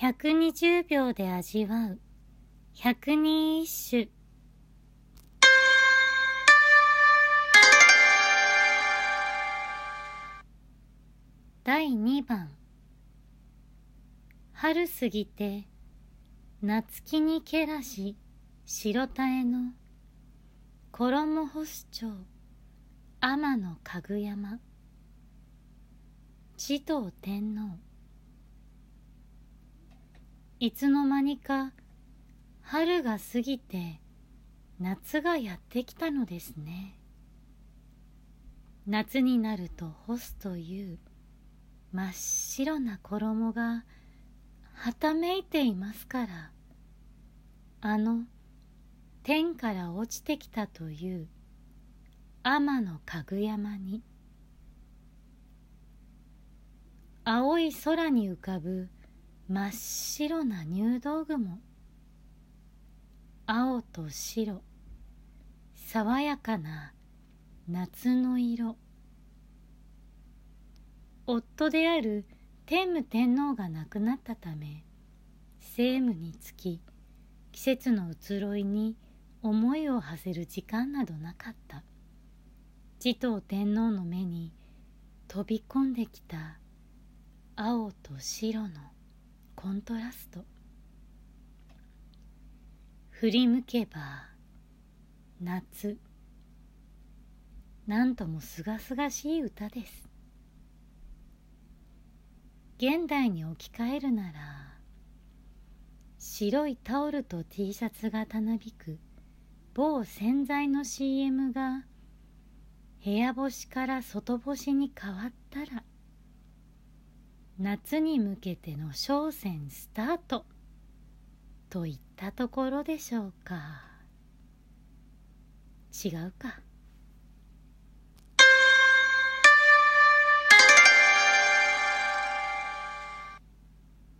120秒で味わう。百人一首。第2番。春過ぎて夏木にけらし白たえの。衣干す町。天の家具山持統天皇。いつの間にか春が過ぎて夏がやってきたのですね。夏になると干すという真っ白な衣がはためいていますからあの天から落ちてきたという天の家具山に青い空に浮かぶ真っ白な入道雲。青と白。爽やかな夏の色。夫である天武天皇が亡くなったため政務につき季節の移ろいに思いを馳せる時間などなかった。持統天皇の目に飛び込んできた青と白のコントラスト。振り向けば夏。なんともすがすがしい歌です。現代に置き換えるなら白いタオルと T シャツがたなびく某洗剤の CM が部屋干しから外干しに変わったら夏に向けての商戦スタート。といったところでしょうか。違うか。